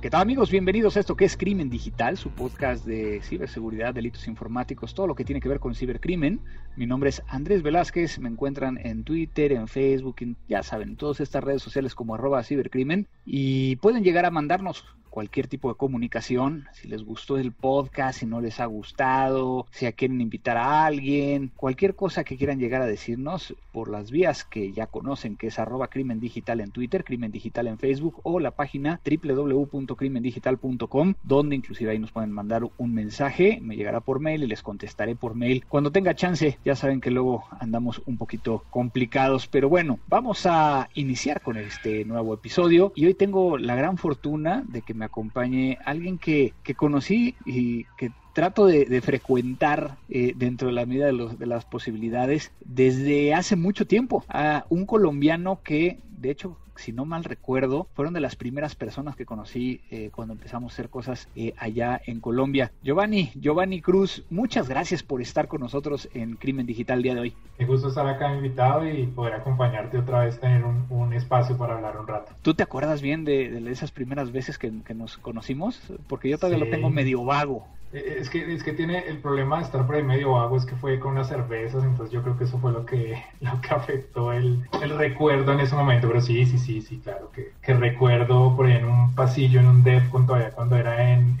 ¿Qué tal amigos? Bienvenidos a esto que es Crimen Digital, su podcast de ciberseguridad, delitos informáticos, todo lo que tiene que ver con cibercrimen. Mi nombre es Andrés Velázquez, me encuentran en Twitter, en Facebook, ya saben, en todas estas redes sociales como arroba cibercrimen y pueden llegar a mandarnos cualquier tipo de comunicación, si les gustó el podcast, si no les ha gustado, si quieren invitar a alguien, cualquier cosa que quieran llegar a decirnos por las vías que ya conocen, que es arroba crimen digital en Twitter, crimen digital en Facebook o la página www.crimendigital.com, donde inclusive ahí nos pueden mandar un mensaje, me llegará por mail y les contestaré por mail cuando tenga chance. Ya saben que luego andamos un poquito complicados, pero bueno, vamos a iniciar con este nuevo episodio y hoy tengo la gran fortuna de que me acompañe alguien que, que conocí y que trato de, frecuentar eh, dentro de la medida de, los, de, las posibilidades desde hace mucho tiempo. A un colombiano que de hecho si no mal recuerdo, fueron de las primeras personas que conocí eh, cuando empezamos a hacer cosas eh, allá en Colombia. Giovanni, Giovanni Cruz, muchas gracias por estar con nosotros en Crimen Digital el día de hoy. Me gusto estar acá invitado y poder acompañarte otra vez, tener un, espacio para hablar un rato. ¿Tú te acuerdas bien de, esas primeras veces que, nos conocimos? Porque yo todavía lo tengo medio vago. Eh, es que, es que tiene el problema de estar por ahí medio vago, es que fue con unas cervezas, entonces yo creo que eso fue lo que, lo que afectó el, el recuerdo en ese momento, pero sí, sí, sí, sí, claro, que, que recuerdo por ahí en un pasillo, en un con todavía cuando era en,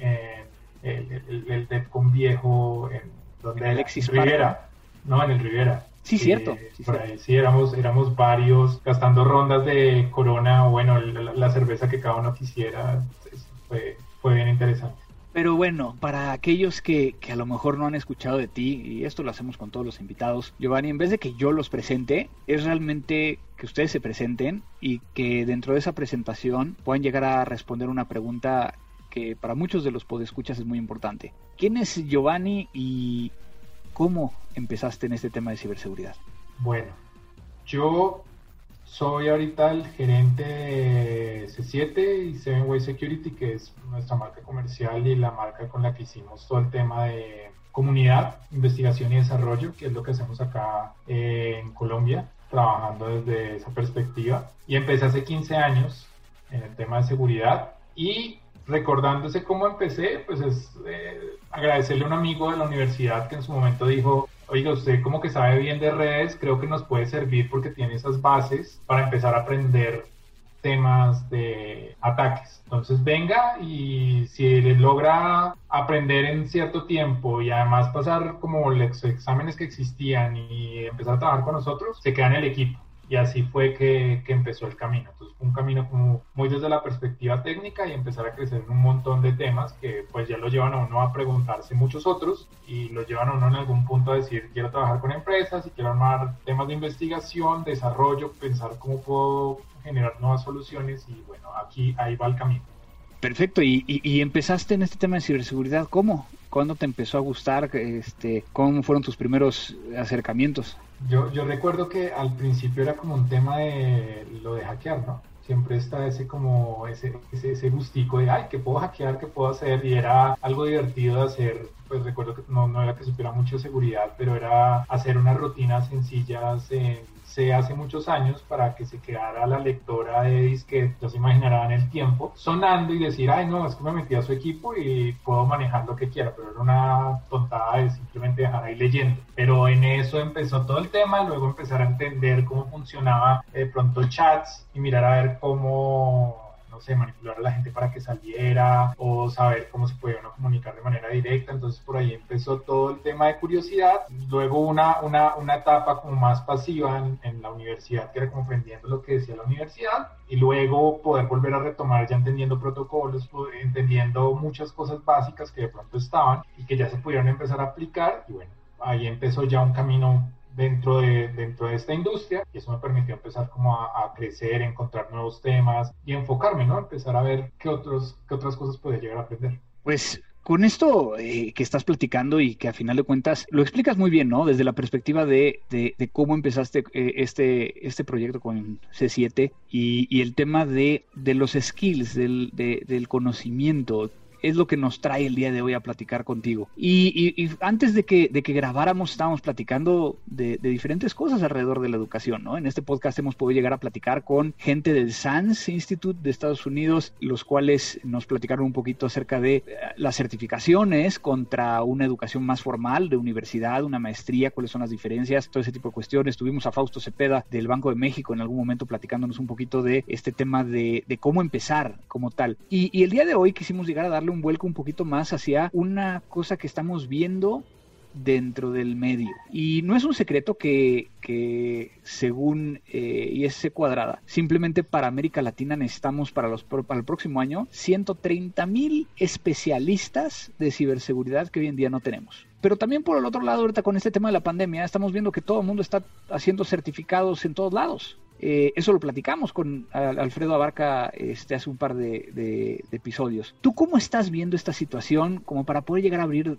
el, el, el con viejo, en donde Alexis Rivera, no, en el Rivera. Sí, cierto. Sí, por ahí sí, éramos, éramos varios gastando rondas de corona, o bueno, la, la cerveza que cada uno quisiera, fue, fue bien interesante. Pero bueno, para aquellos que, que, a lo mejor no han escuchado de ti, y esto lo hacemos con todos los invitados, Giovanni, en vez de que yo los presente, es realmente que ustedes se presenten y que dentro de esa presentación puedan llegar a responder una pregunta que para muchos de los podescuchas es muy importante. ¿Quién es Giovanni y cómo empezaste en este tema de ciberseguridad? Bueno, yo soy ahorita el gerente de C7 y Seven Way Security, que es nuestra marca comercial y la marca con la que hicimos todo el tema de comunidad, investigación y desarrollo, que es lo que hacemos acá en Colombia, trabajando desde esa perspectiva. Y empecé hace 15 años en el tema de seguridad y recordándose cómo empecé, pues es eh, agradecerle a un amigo de la universidad que en su momento dijo, oiga, usted como que sabe bien de redes, creo que nos puede servir porque tiene esas bases para empezar a aprender temas de ataques. Entonces venga y si le logra aprender en cierto tiempo y además pasar como los exámenes que existían y empezar a trabajar con nosotros, se queda en el equipo y así fue que, que, empezó el camino. Entonces un camino como muy desde la perspectiva técnica y empezar a crecer en un montón de temas que pues ya lo llevan a uno a preguntarse muchos otros y lo llevan a uno en algún punto a decir quiero trabajar con empresas y quiero armar temas de investigación, desarrollo, pensar cómo puedo generar nuevas soluciones y bueno, aquí ahí va el camino. Perfecto, y, y, empezaste en este tema de ciberseguridad, ¿cómo? ¿Cuándo te empezó a gustar? Este, ¿Cómo fueron tus primeros acercamientos? Yo, yo recuerdo que al principio era como un tema de lo de hackear, ¿no? Siempre está ese como ese, ese, ese gustico de, ay, ¿qué puedo hackear? ¿Qué puedo hacer? Y era algo divertido de hacer, pues recuerdo que no, no era que supiera mucho seguridad, pero era hacer unas rutinas sencillas en se hace muchos años para que se quedara la lectora de disquete, ya se imaginarán el tiempo, sonando y decir, ay no, es que me metí a su equipo y puedo manejar lo que quiera, pero era una tontada de simplemente dejar ahí leyendo. Pero en eso empezó todo el tema, luego empezar a entender cómo funcionaba de pronto chats y mirar a ver cómo manipular a la gente para que saliera o saber cómo se podía uno comunicar de manera directa. Entonces por ahí empezó todo el tema de curiosidad. Luego una, una, una etapa como más pasiva en, en la universidad, que era comprendiendo lo que decía la universidad. Y luego poder volver a retomar ya entendiendo protocolos, entendiendo muchas cosas básicas que de pronto estaban y que ya se pudieron empezar a aplicar. Y bueno, ahí empezó ya un camino dentro de, dentro de esta industria y eso me permitió empezar como a, crecer, encontrar nuevos temas y enfocarme, ¿no? Empezar a ver qué, otros, qué otras cosas podía llegar a aprender. Pues con esto eh, que estás platicando y que a final de cuentas lo explicas muy bien, ¿no? Desde la perspectiva de, de, cómo empezaste eh, este, este proyecto con C7 y, y el tema de, de los skills, del, del conocimiento es lo que nos trae el día de hoy a platicar contigo. Y, antes de que, de que grabáramos, estábamos platicando de, diferentes cosas alrededor de la educación, ¿no? En este podcast hemos podido llegar a platicar con gente del SANS Institute de Estados Unidos, los cuales nos platicaron un poquito acerca de eh, las certificaciones contra una educación más formal, de universidad, una maestría, cuáles son las diferencias, todo ese tipo de cuestiones. Tuvimos a Fausto Cepeda del Banco de México en algún momento platicándonos un poquito de este tema de, cómo empezar como tal. Y, y el día de hoy quisimos llegar a darle un vuelco un poquito más hacia una cosa que estamos viendo dentro del medio. Y no es un secreto que, que según eh, ISC cuadrada, simplemente para América Latina necesitamos para, los, para el próximo año 130 mil especialistas de ciberseguridad que hoy en día no tenemos. Pero también por el otro lado, ahorita con este tema de la pandemia, estamos viendo que todo el mundo está haciendo certificados en todos lados. Eh, eso lo platicamos con Alfredo Abarca este, hace un par de, episodios. ¿Tú cómo estás viendo esta situación como para poder llegar a abrir,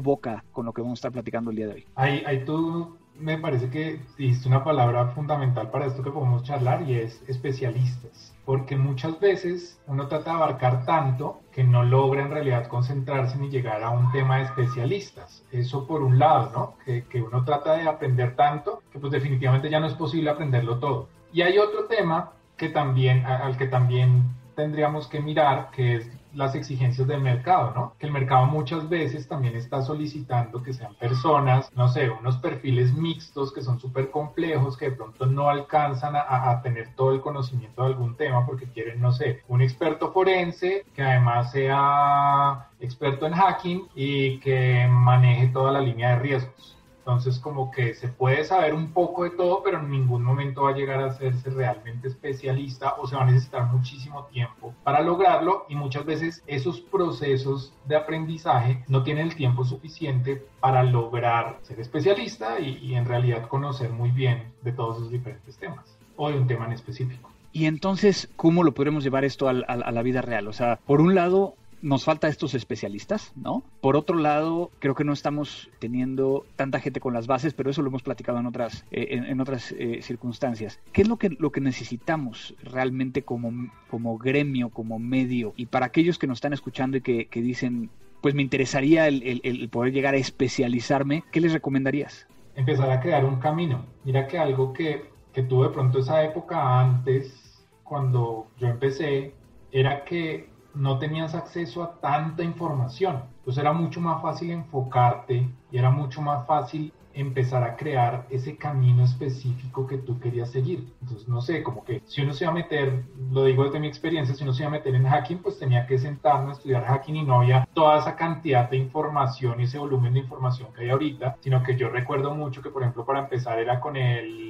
boca con lo que vamos a estar platicando el día de hoy? Ahí tú me parece que dijiste una palabra fundamental para esto que podemos charlar y es especialistas. Porque muchas veces uno trata de abarcar tanto que no logra en realidad concentrarse ni llegar a un tema de especialistas. Eso por un lado, ¿no? Que, que uno trata de aprender tanto que pues definitivamente ya no es posible aprenderlo todo. Y hay otro tema que también, al que también tendríamos que mirar, que es las exigencias del mercado, ¿no? Que el mercado muchas veces también está solicitando que sean personas, no sé, unos perfiles mixtos que son súper complejos, que de pronto no alcanzan a, a, tener todo el conocimiento de algún tema porque quieren, no sé, un experto forense que además sea experto en hacking y que maneje toda la línea de riesgos. Entonces, como que se puede saber un poco de todo, pero en ningún momento va a llegar a hacerse realmente especialista o se va a necesitar muchísimo tiempo para lograrlo y muchas veces esos procesos de aprendizaje no tienen el tiempo suficiente para lograr ser especialista y, en realidad conocer muy bien de todos esos diferentes temas o de un tema en específico. Y entonces, ¿cómo lo podremos llevar esto a, a la vida real? O sea, por un lado, nos falta estos especialistas, ¿no? Por otro lado, creo que no estamos teniendo tanta gente con las bases, pero eso lo hemos platicado en otras, eh, en, otras eh, circunstancias. ¿Qué es lo que, lo que necesitamos realmente como, como gremio, como medio? Y para aquellos que nos están escuchando y que, dicen, pues me interesaría el, poder llegar a especializarme, ¿qué les recomendarías? Empezar a crear un camino. Mira que algo que, que tuve pronto esa época antes, cuando yo empecé, era que no tenías acceso a tanta información. Entonces era mucho más fácil enfocarte y era mucho más fácil empezar a crear ese camino específico que tú querías seguir. Entonces, no sé, como que si uno se iba a meter, lo digo desde mi experiencia, si uno se iba a meter en hacking, pues tenía que sentarme a estudiar hacking y no había toda esa cantidad de información y ese volumen de información que hay ahorita, sino que yo recuerdo mucho que, por ejemplo, para empezar era con el,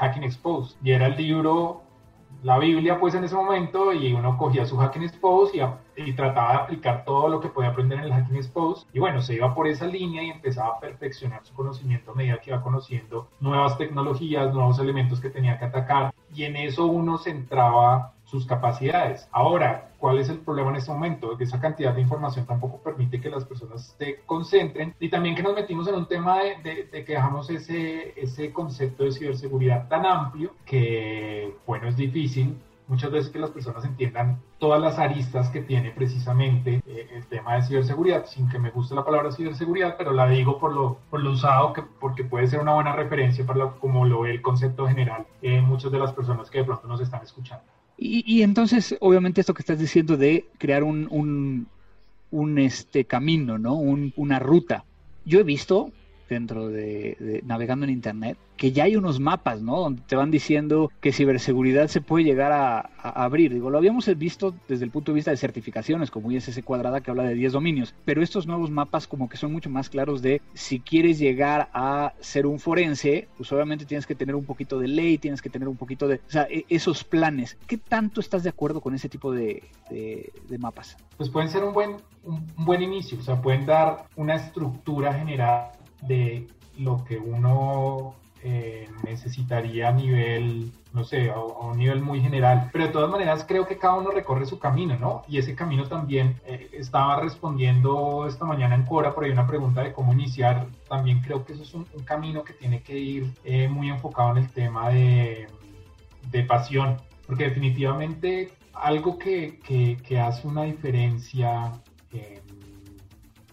Hacking Exposed y era el libro la Biblia pues en ese momento y uno cogía su Hacking Expose y, trataba de aplicar todo lo que podía aprender en el Hacking Expose. Y bueno, se iba por esa línea y empezaba a perfeccionar su conocimiento a medida que iba conociendo nuevas tecnologías, nuevos elementos que tenía que atacar. Y en eso uno se entraba sus capacidades. Ahora, ¿cuál es el problema en este momento? Que esa cantidad de información tampoco permite que las personas se concentren y también que nos metimos en un tema de, de, que dejamos ese, ese concepto de ciberseguridad tan amplio que, bueno, es difícil muchas veces que las personas entiendan todas las aristas que tiene precisamente eh, el tema de ciberseguridad, sin que me guste la palabra ciberseguridad, pero la digo por lo, por lo usado, que, porque puede ser una buena referencia para lo, como lo ve el concepto general eh, muchas de las personas que de pronto nos están escuchando. Y, entonces, obviamente, esto que estás diciendo de crear un, un, un este camino, ¿no? Un, una ruta. Yo he visto dentro de, navegando en internet, que ya hay unos mapas, ¿no? Donde te van diciendo que ciberseguridad se puede llegar a, abrir. Digo, lo habíamos visto desde el punto de vista de certificaciones, como ISS cuadrada que habla de 10 dominios, pero estos nuevos mapas como que son mucho más claros de si quieres llegar a ser un forense, pues obviamente tienes que tener un poquito de ley, tienes que tener un poquito de, o sea, e, esos planes. ¿Qué tanto estás de acuerdo con ese tipo de, de mapas? Pues pueden ser un buen, un buen inicio, o sea, pueden dar una estructura general de lo que uno eh, necesitaría a nivel, no sé, a, un nivel muy general. Pero de todas maneras creo que cada uno recorre su camino, ¿no? Y ese camino también eh, estaba respondiendo esta mañana en Cora por ahí una pregunta de cómo iniciar. También creo que eso es un, camino que tiene que ir eh, muy enfocado en el tema de, de pasión. Porque definitivamente algo que, que, que hace una diferencia en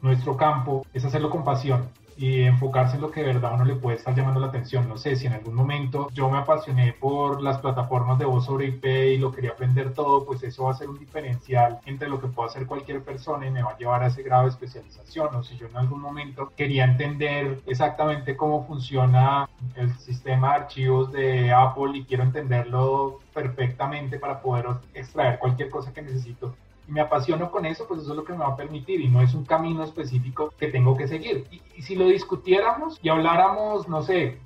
nuestro campo es hacerlo con pasión y enfocarse en lo que de verdad uno le puede estar llamando la atención. No sé si en algún momento yo me apasioné por las plataformas de voz sobre IP y lo quería aprender todo, pues eso va a ser un diferencial entre lo que puede hacer cualquier persona y me va a llevar a ese grado de especialización. O si yo en algún momento quería entender exactamente cómo funciona el sistema de archivos de Apple y quiero entenderlo perfectamente para poder extraer cualquier cosa que necesito me apasiono con eso, pues eso es lo que me va a permitir y no es un camino específico que tengo que seguir. Y, si lo discutiéramos y habláramos, no sé,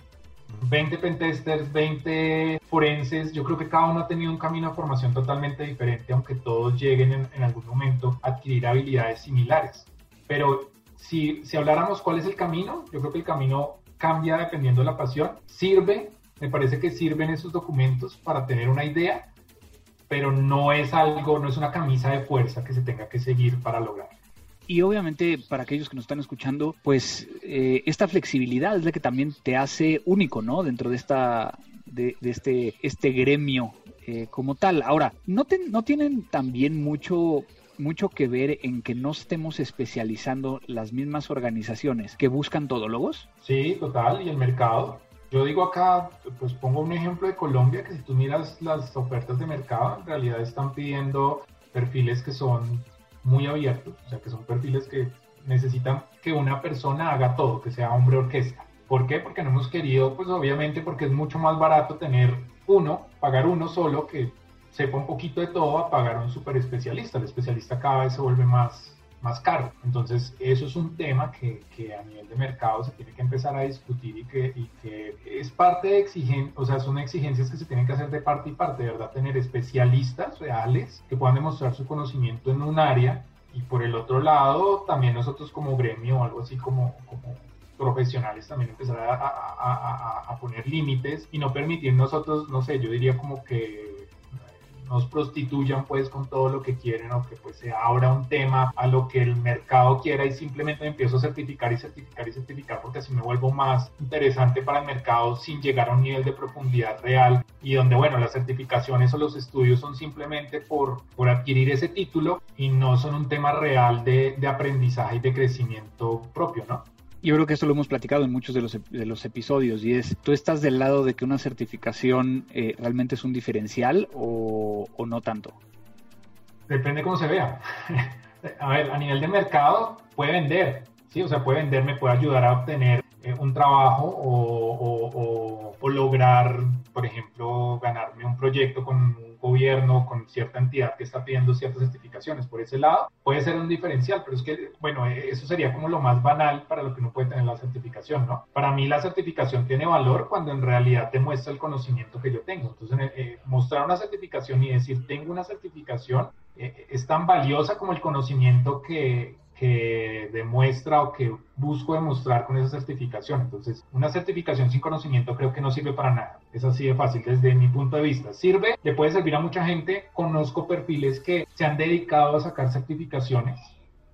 20 pentesters, 20 forenses, yo creo que cada uno ha tenido un camino de formación totalmente diferente, aunque todos lleguen en, algún momento a adquirir habilidades similares. Pero si, si habláramos cuál es el camino, yo creo que el camino cambia dependiendo de la pasión. Sirve, me parece que sirven esos documentos para tener una idea, pero no es algo, no es una camisa de fuerza que se tenga que seguir para lograr. Y obviamente para aquellos que nos están escuchando, pues eh, esta flexibilidad es la que también te hace único, ¿no? Dentro de esta, de, este, este gremio eh, como tal. Ahora, ¿no, ¿no tienen también mucho mucho que ver en que no estemos especializando las mismas organizaciones que buscan todólogos? Sí, total, y el mercado. Yo digo acá, pues pongo un ejemplo de Colombia, que si tú miras las ofertas de mercado, en realidad están pidiendo perfiles que son muy abiertos, o sea, que son perfiles que necesitan que una persona haga todo, que sea hombre orquesta. ¿Por qué? Porque no hemos querido, pues obviamente porque es mucho más barato tener uno, pagar uno solo que sepa un poquito de todo a pagar un super especialista. El especialista cada vez se vuelve más, más caro. Entonces, eso es un tema que, que, a nivel de mercado se tiene que empezar a discutir y que, y que es parte de exigencias, o sea, son exigencias que se tienen que hacer de parte y parte, de verdad, tener especialistas reales que puedan demostrar su conocimiento en un área y por el otro lado, también nosotros como gremio o algo así como, como profesionales también empezar a, a, a, a poner límites y no permitir nosotros, no sé, yo diría como que nos prostituyan pues con todo lo que quieren o que pues se abra un tema a lo que el mercado quiera y simplemente empiezo a certificar y certificar y certificar porque así me vuelvo más interesante para el mercado sin llegar a un nivel de profundidad real y donde bueno las certificaciones o los estudios son simplemente por, por adquirir ese título y no son un tema real de, de aprendizaje y de crecimiento propio, ¿no? Yo creo que esto lo hemos platicado en muchos de los, de los episodios y es, ¿tú estás del lado de que una certificación eh, realmente es un diferencial o, no tanto? Depende cómo se vea. a ver, a nivel de mercado puede vender, ¿sí? O sea, puede vender, me puede ayudar a obtener eh, un trabajo o, o, lograr, por ejemplo, ganarme un proyecto con un gobierno, con cierta entidad que está pidiendo ciertas certificaciones. Por ese lado, puede ser un diferencial, pero es que, bueno, eh, eso sería como lo más banal para lo que uno puede tener la certificación, ¿no? Para mí la certificación tiene valor cuando en realidad te muestra el conocimiento que yo tengo. Entonces, eh, eh, mostrar una certificación y decir, tengo una certificación, es tan valiosa como el conocimiento que, que demuestra o que busco demostrar con esa certificación. Entonces, una certificación sin conocimiento creo que no sirve para nada. Es así de fácil desde mi punto de vista. Sirve, le puede servir a mucha gente. Conozco perfiles que se han dedicado a sacar certificaciones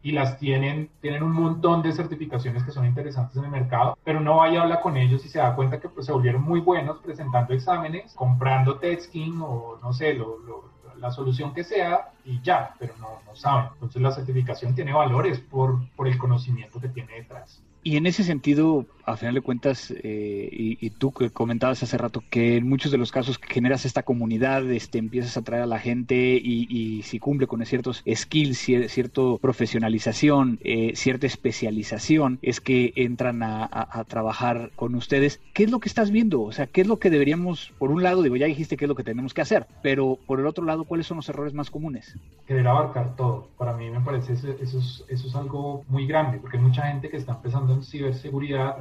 y las tienen, tienen un montón de certificaciones que son interesantes en el mercado, pero no vaya a hablar con ellos y se da cuenta que pues, se volvieron muy buenos presentando exámenes, comprando testing o no sé, lo, lo la solución que sea y ya, pero no, no saben. Entonces la certificación tiene valores por, por el conocimiento que tiene detrás. Y en ese sentido, a final de cuentas, eh, y, tú que comentabas hace rato que en muchos de los casos generas esta comunidad, este, empiezas a atraer a la gente y, si cumple con ciertos skills, cierta profesionalización, eh, cierta especialización, es que entran a, trabajar con ustedes. ¿Qué es lo que estás viendo? O sea, ¿qué es lo que deberíamos, por un lado, digo, ya dijiste qué es lo que tenemos que hacer, pero por el otro lado, ¿cuáles son los errores más comunes? Querer abarcar todo. Para mí me parece eso, eso, es, eso es algo muy grande, porque hay mucha gente que está empezando en ciberseguridad,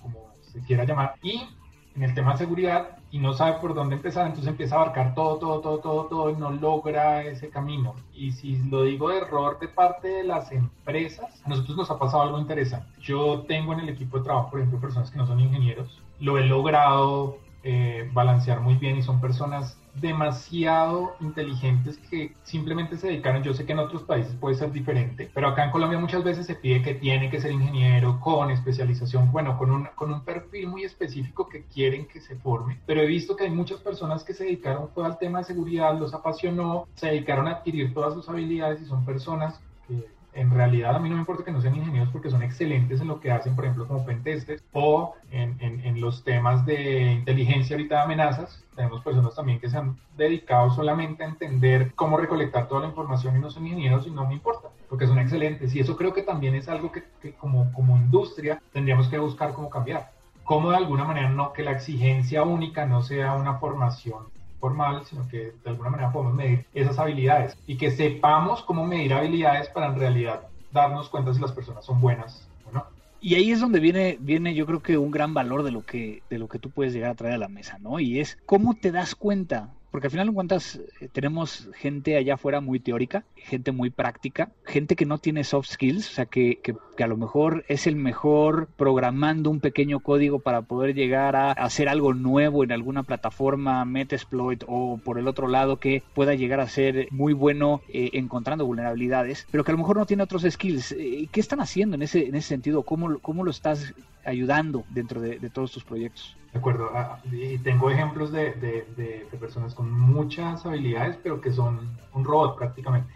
como se quiera llamar, y en el tema de seguridad y no sabe por dónde empezar, entonces empieza a abarcar todo, todo, todo, todo, todo y no logra ese camino. Y si lo digo de error de parte de las empresas, a nosotros nos ha pasado algo interesante. Yo tengo en el equipo de trabajo, por ejemplo, personas que no son ingenieros lo he logrado eh, balancear muy bien y son personas demasiado inteligentes que simplemente se dedicaron. Yo sé que en otros países puede ser diferente, pero acá en Colombia muchas veces se pide que tiene que ser ingeniero con especialización, bueno, con un, con un perfil muy específico que quieren que se forme. Pero he visto que hay muchas personas que se dedicaron fue al tema de seguridad, los apasionó, se dedicaron a adquirir todas sus habilidades y son personas que en realidad a mí no me importa que no sean ingenieros porque son excelentes en lo que hacen, por ejemplo, como pentesters o en, en, los temas de inteligencia ahorita de amenazas. Tenemos personas también que se han dedicado solamente a entender cómo recolectar toda la información y no son ingenieros y no me importa porque son excelentes. Y eso creo que también es algo que, que como, como industria tendríamos que buscar cómo cambiar. Cómo de alguna manera no que la exigencia única no sea una formación formal, sino que de alguna manera podemos medir esas habilidades y que sepamos cómo medir habilidades para en realidad darnos cuenta si las personas son buenas o no. Y ahí es donde viene, viene yo creo que un gran valor de lo que, de lo que tú puedes llegar a traer a la mesa, ¿no? Y es cómo te das cuenta porque al final en cuentas eh, tenemos gente allá afuera muy teórica, gente muy práctica, gente que no tiene soft skills, o sea, que, que, a lo mejor es el mejor programando un pequeño código para poder llegar a hacer algo nuevo en alguna plataforma, Metasploit o por el otro lado que pueda llegar a ser muy bueno eh, encontrando vulnerabilidades, pero que a lo mejor no tiene otros skills. Eh, ¿Qué están haciendo en ese, en ese sentido? ¿Cómo, cómo lo estás ayudando dentro de, todos tus proyectos. De acuerdo, ah, y tengo ejemplos de, de, personas con muchas habilidades, pero que son un robot prácticamente.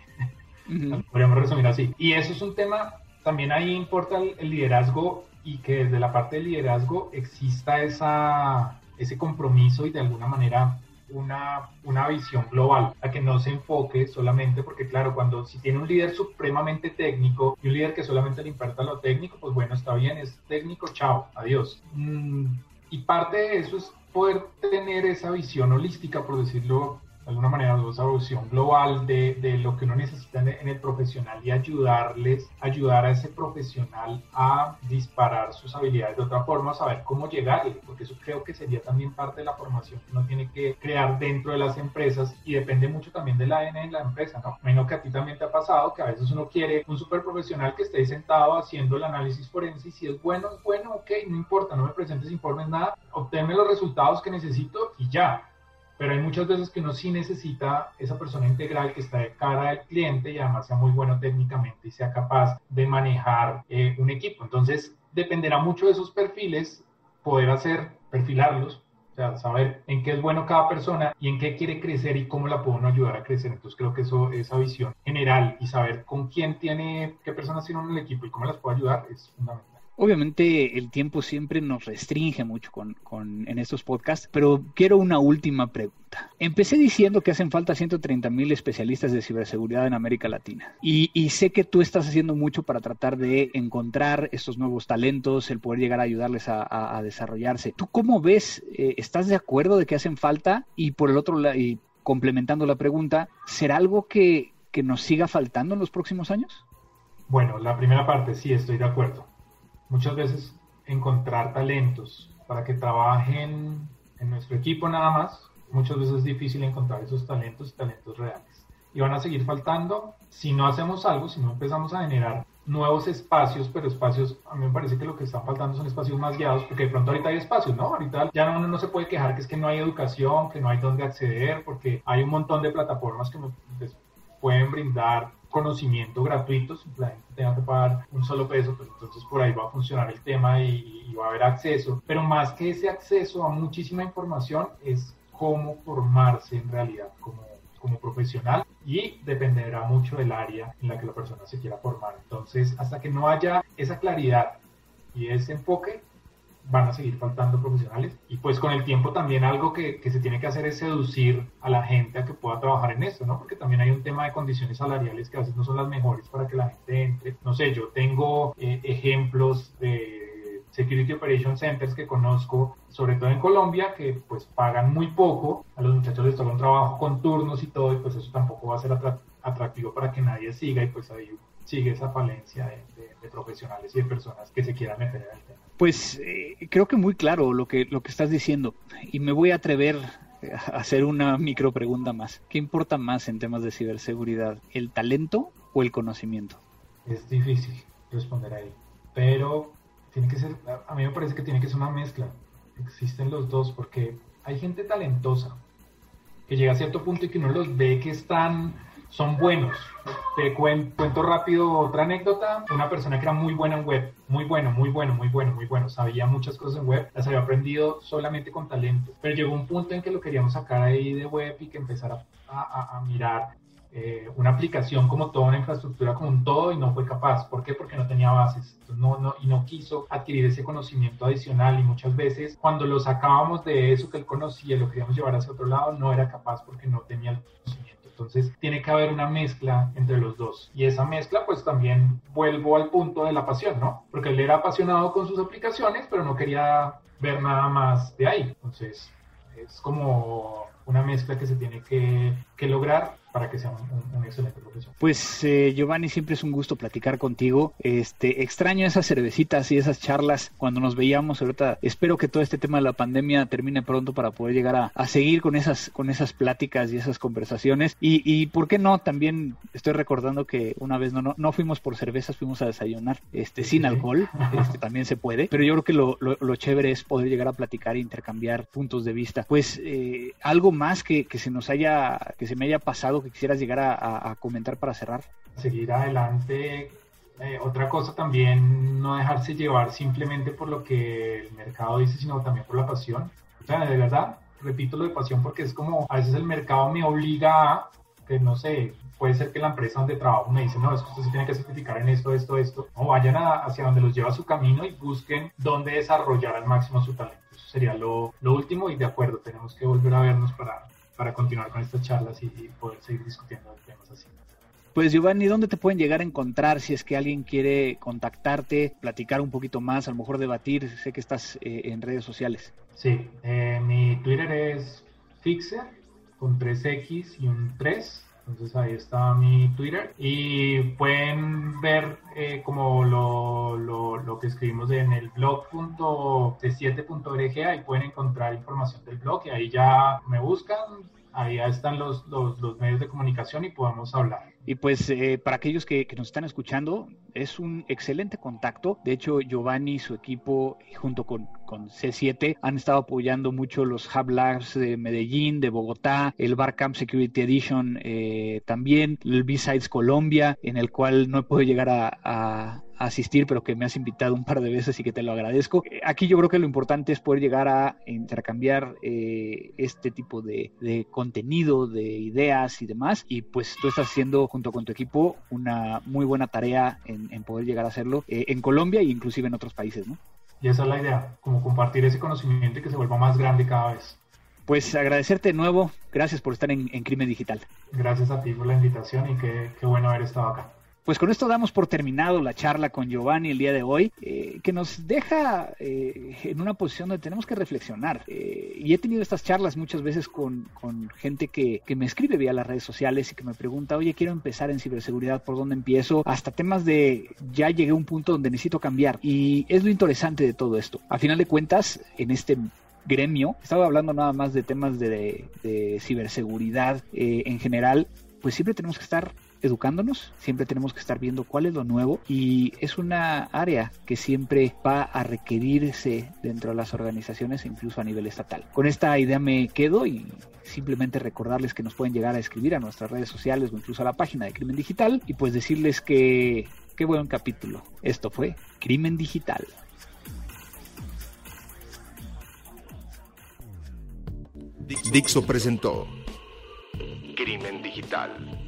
Podríamos resumir así. Y eso es un tema, también ahí importa el, liderazgo y que desde la parte del liderazgo exista esa, ese compromiso y de alguna manera una, una visión global, a que no se enfoque solamente, porque claro, cuando si tiene un líder supremamente técnico y un líder que solamente le importa lo técnico, pues bueno, está bien, es técnico, chao, adiós. Mm, y parte de eso es poder tener esa visión holística, por decirlo de alguna manera esa visión global de, de, lo que uno necesita en el profesional y ayudarles, ayudar a ese profesional a disparar sus habilidades de otra forma, saber cómo llegarle, porque eso creo que sería también parte de la formación que uno tiene que crear dentro de las empresas y depende mucho también del ADN de la empresa, ¿no? Menos que a ti también te ha pasado que a veces uno quiere un super profesional que esté sentado haciendo el análisis forense y si es bueno, es bueno, ok, no importa, no me presentes informes, nada, obténme los resultados que necesito y ya pero hay muchas veces que uno sí necesita esa persona integral que está de cara al cliente y además sea muy bueno técnicamente y sea capaz de manejar eh, un equipo. Entonces, dependerá mucho de esos perfiles, poder hacer, perfilarlos, o sea, saber en qué es bueno cada persona y en qué quiere crecer y cómo la puedo ayudar a crecer. Entonces, creo que eso, esa visión general y saber con quién tiene, qué personas tienen en el equipo y cómo las puedo ayudar es fundamental. Obviamente el tiempo siempre nos restringe mucho con, en estos podcasts, pero quiero una última pregunta. Empecé diciendo que hacen falta 130 mil especialistas de ciberseguridad en América Latina y, sé que tú estás haciendo mucho para tratar de encontrar estos nuevos talentos, el poder llegar a ayudarles a, desarrollarse. ¿Tú cómo ves? Eh, ¿Estás de acuerdo de que hacen falta? Y por el otro lado, y complementando la pregunta, ¿será algo que, que nos siga faltando en los próximos años? Bueno, la primera parte sí estoy de acuerdo muchas veces encontrar talentos para que trabajen en nuestro equipo nada más, muchas veces es difícil encontrar esos talentos talentos reales. Y van a seguir faltando si no hacemos algo, si no empezamos a generar nuevos espacios, pero espacios, a mí me parece que lo que están faltando son espacios más guiados, porque de pronto ahorita hay espacios, ¿no? Ahorita ya uno no se puede quejar que es que no hay educación, que no hay dónde acceder, porque hay un montón de plataformas que nos pueden brindar conocimiento gratuito, simplemente tenga que pagar un solo peso, pues entonces por ahí va a funcionar el tema y, va a haber acceso. Pero más que ese acceso a muchísima información es cómo formarse en realidad como, como profesional y dependerá mucho del área en la que la persona se quiera formar. Entonces, hasta que no haya esa claridad y ese enfoque, van a seguir faltando profesionales. Y pues con el tiempo también algo que, que, se tiene que hacer es seducir a la gente a que pueda trabajar en esto, ¿no? Porque también hay un tema de condiciones salariales que a veces no son las mejores para que la gente entre. No sé, yo tengo eh, ejemplos de Security Operation Centers que conozco, sobre todo en Colombia, que pues pagan muy poco. A los muchachos les toca un trabajo con turnos y todo, y pues eso tampoco va a ser atractivo para que nadie siga, y pues ahí sigue esa falencia de, de profesionales y de personas que se quieran meter en el tema. Pues eh, creo que muy claro lo que, lo que estás diciendo. Y me voy a atrever a hacer una micro pregunta más. ¿Qué importa más en temas de ciberseguridad? ¿El talento o el conocimiento? Es difícil responder ahí. Pero tiene que ser, a mí me parece que tiene que ser una mezcla. existen los dos, porque hay gente talentosa que llega a cierto punto y que uno los ve que están, son buenos. Te cuento rápido otra anécdota. Una persona que era muy buena en web, muy bueno, muy bueno, muy bueno, muy bueno. Sabía muchas cosas en web, las había aprendido solamente con talento. Pero llegó un punto en que lo queríamos sacar ahí de web y que empezara a, mirar eh, una aplicación como toda una infraestructura como un todo y no fue capaz. ¿Por qué? Porque no tenía bases no, no, y no quiso adquirir ese conocimiento adicional y muchas veces cuando lo sacábamos de eso que él conocía lo queríamos llevar hacia otro lado, no era capaz porque no tenía el conocimiento. Entonces tiene que haber una mezcla entre los dos. Y esa mezcla pues también vuelvo al punto de la pasión, ¿no? Porque él era apasionado con sus aplicaciones, pero no quería ver nada más de ahí. Entonces es como una mezcla que se tiene que, que lograr para que sea un, excelente profesor. Pues eh, Giovanni, siempre es un gusto platicar contigo. Este, extraño esas cervecitas y esas charlas cuando nos veíamos. Ahorita espero que todo este tema de la pandemia termine pronto para poder llegar a, seguir con esas, con esas pláticas y esas conversaciones. Y, y por qué no, también estoy recordando que una vez no, no, fuimos por cervezas, fuimos a desayunar este, sin alcohol. Este, también se puede. Pero yo creo que lo, lo, chévere es poder llegar a platicar e intercambiar puntos de vista. Pues eh, algo más que, que se nos haya, que se me haya pasado que quisieras llegar a, comentar para cerrar? Seguir adelante. Eh, otra cosa también, no dejarse llevar simplemente por lo que el mercado dice, sino también por la pasión. O sea, de verdad, repito lo de pasión porque es como a veces el mercado me obliga a, que no sé, puede ser que la empresa donde trabajo me dice, no, es que usted se tiene que certificar en esto, esto, esto. No, vayan hacia donde los lleva su camino y busquen dónde desarrollar al máximo su talento. Eso sería lo, lo último y de acuerdo, tenemos que volver a vernos para, para continuar con estas charlas y, poder seguir discutiendo temas así. Pues Giovanni, ¿dónde te pueden llegar a encontrar si es que alguien quiere contactarte, platicar un poquito más, a lo mejor debatir? Sé que estás eh, en redes sociales. Sí, eh, mi Twitter es Fixer con 3X y un 3. Entonces ahí está mi Twitter. Y pueden ver eh, como lo, lo, lo, que escribimos en el blog.t7.org, ahí pueden encontrar información del blog y ahí ya me buscan, ahí están los, los, los medios de comunicación y podemos hablar. Y pues eh, para aquellos que, nos están escuchando, es un excelente contacto. De hecho, Giovanni y su equipo, junto con, con C7, han estado apoyando mucho los Hub Labs de Medellín, de Bogotá, el Barcamp Security Edition eh, también, el B-Sides Colombia, en el cual no podido llegar a asistir, pero que me has invitado un par de veces y que te lo agradezco. Eh, aquí yo creo que lo importante es poder llegar a intercambiar eh, este tipo de, contenido, de ideas y demás. Y pues tú estás haciendo junto con tu equipo una muy buena tarea en, poder llegar a hacerlo eh, en Colombia e inclusive en otros países, ¿no? Y esa es la idea, como compartir ese conocimiento y que se vuelva más grande cada vez. Pues agradecerte de nuevo, gracias por estar en, Crimen Digital. Gracias a ti por la invitación y qué bueno haber estado acá. Pues con esto damos por terminado la charla con Giovanni el día de hoy, eh, que nos deja eh, en una posición donde tenemos que reflexionar. Eh, y he tenido estas charlas muchas veces con, gente que, me escribe vía las redes sociales y que me pregunta, oye, quiero empezar en ciberseguridad, ¿por dónde empiezo? Hasta temas de, ya llegué a un punto donde necesito cambiar. Y es lo interesante de todo esto. A final de cuentas, en este gremio, estaba hablando nada más de temas de, de ciberseguridad en general, pues siempre tenemos que estar educándonos, siempre tenemos que estar viendo cuál es lo nuevo y es una área que siempre va a requerirse dentro de las organizaciones, incluso a nivel estatal. Con esta idea me quedo y simplemente recordarles que nos pueden llegar a escribir a nuestras redes sociales o incluso a la página de Crimen Digital y pues decirles que qué buen capítulo. Esto fue Crimen Digital. Dixo presentó Crimen Digital